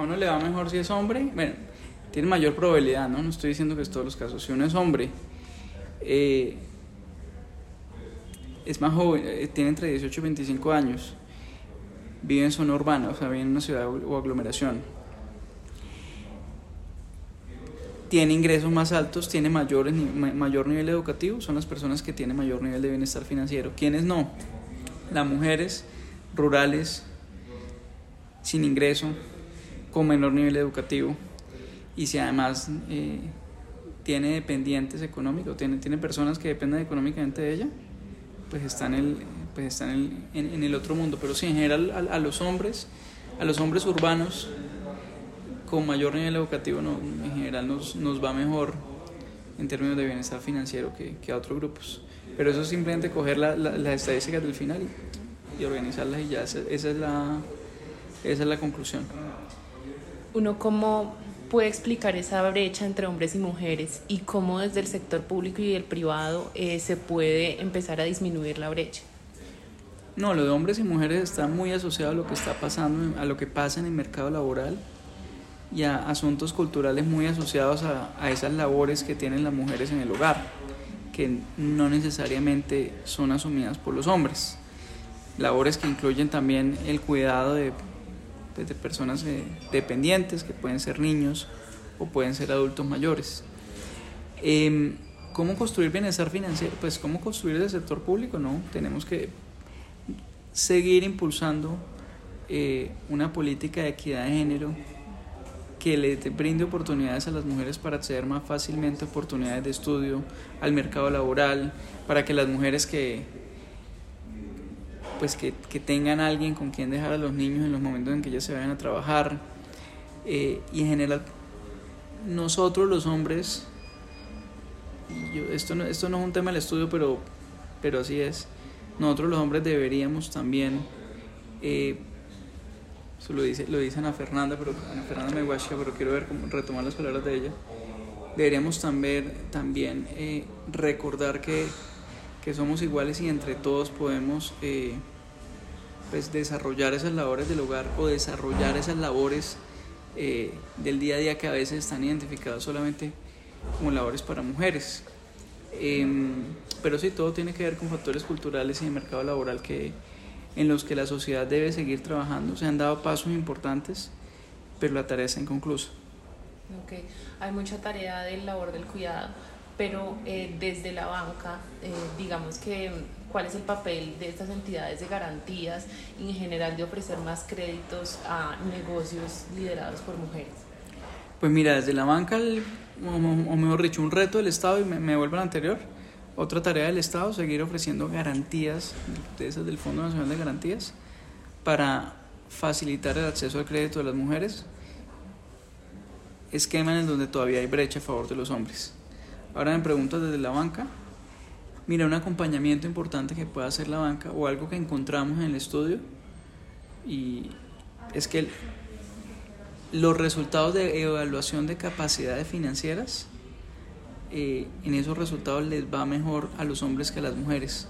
a uno le va mejor si es hombre, bueno, tiene mayor probabilidad, ¿no? No estoy diciendo que es todos los casos. Si uno es hombre, eh, es más joven, eh, tiene entre 18 y 25 años, vive en zona urbana, o sea, vive en una ciudad o aglomeración, tiene ingresos más altos, tiene mayor, mayor nivel educativo, son las personas que tienen mayor nivel de bienestar financiero. ¿Quiénes no? Las mujeres rurales, sin ingreso, con menor nivel educativo, y si además eh, tiene dependientes económicos, tiene, tiene personas que dependen económicamente de ella, pues están en el, pues están en, el otro mundo. Pero sí, en general a, a los hombres, a los hombres urbanos, con mayor nivel educativo no, en general nos, nos, va mejor en términos de bienestar financiero que, que a otros grupos. Pero eso es simplemente coger la, las estadísticas del final y, organizarlas y ya, esa, es la, esa es la conclusión. Uno cómo puede explicar esa brecha entre hombres y mujeres y cómo desde el sector público y el privado eh, se puede empezar a disminuir la brecha. No, lo de hombres y mujeres está muy asociado a lo que está pasando, a lo que pasa en el mercado laboral y a asuntos culturales muy asociados a, a, esas labores que tienen las mujeres en el hogar, que no necesariamente son asumidas por los hombres. Labores que incluyen también el cuidado de, pues, de personas eh, dependientes, que pueden ser niños o pueden ser adultos mayores. Eh, ¿Cómo construir bienestar financiero? Pues cómo construir el sector público, ¿no? Tenemos que seguir impulsando eh, una política de equidad de género que le brinde oportunidades a las mujeres para acceder más fácilmente a oportunidades de estudio, al mercado laboral, para que las mujeres que pues que, que tengan alguien con quien dejar a los niños en los momentos en que ellas se vayan a trabajar eh, y en general nosotros los hombres yo, esto no esto no es un tema del estudio pero pero así es nosotros los hombres deberíamos también eh, eso lo dice, lo dicen a Fernanda, pero a Fernanda me guacha, pero quiero ver cómo, retomar las palabras de ella. Deberíamos también, también eh, recordar que, que, somos iguales y entre todos podemos eh, pues desarrollar esas labores del hogar o desarrollar esas labores eh, del día a día que a veces están identificadas solamente como labores para mujeres. Em, pero sí, todo tiene que ver con factores culturales y de mercado laboral que, en los que la sociedad debe seguir trabajando. Se han dado pasos importantes, pero la tarea está inconclusa. Okay. Hay mucha tarea del labor del cuidado, pero eh, desde la banca, eh, digamos que cuál es el papel de estas entidades de garantías y en general de ofrecer más créditos a negocios liderados por mujeres. Pues mira, desde la banca, o, mejor dicho, un reto del Estado, y me, vuelvo al anterior, otra tarea del Estado, seguir ofreciendo garantías, de esas del Fondo Nacional de Garantías, para facilitar el acceso al crédito de las mujeres, esquema en el donde todavía hay brecha a favor de los hombres. Ahora me preguntas desde la banca, mira, un acompañamiento importante que pueda hacer la banca o algo que encontramos en el estudio, y es que los resultados de evaluación de capacidades financieras eh, en esos resultados les va mejor a los hombres que a las mujeres.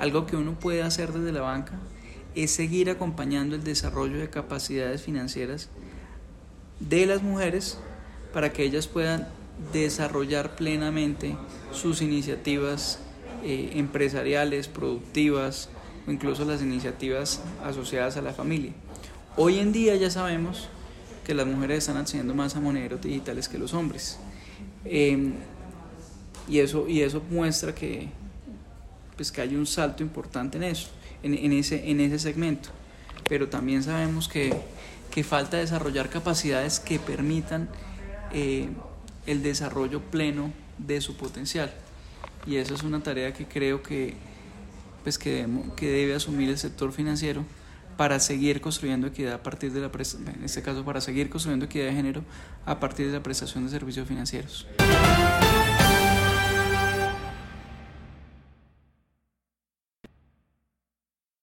Algo que uno puede hacer desde la banca es seguir acompañando el desarrollo de capacidades financieras de las mujeres para que ellas puedan desarrollar plenamente sus iniciativas eh, empresariales, productivas o incluso las iniciativas asociadas a la familia. Hoy en día ya sabemos que las mujeres están accediendo más a monederos digitales que los hombres. Em, y eso, y eso muestra que, pues que hay un salto importante en eso, en, en, ese, en ese segmento. Pero también sabemos que, que falta desarrollar capacidades que permitan eh, el desarrollo pleno de su potencial. Y esa es una tarea que creo que, pues que, que debe asumir el sector financiero para seguir construyendo equidad a partir de la en este caso para seguir construyendo equidad de género a partir de la prestación de servicios financieros.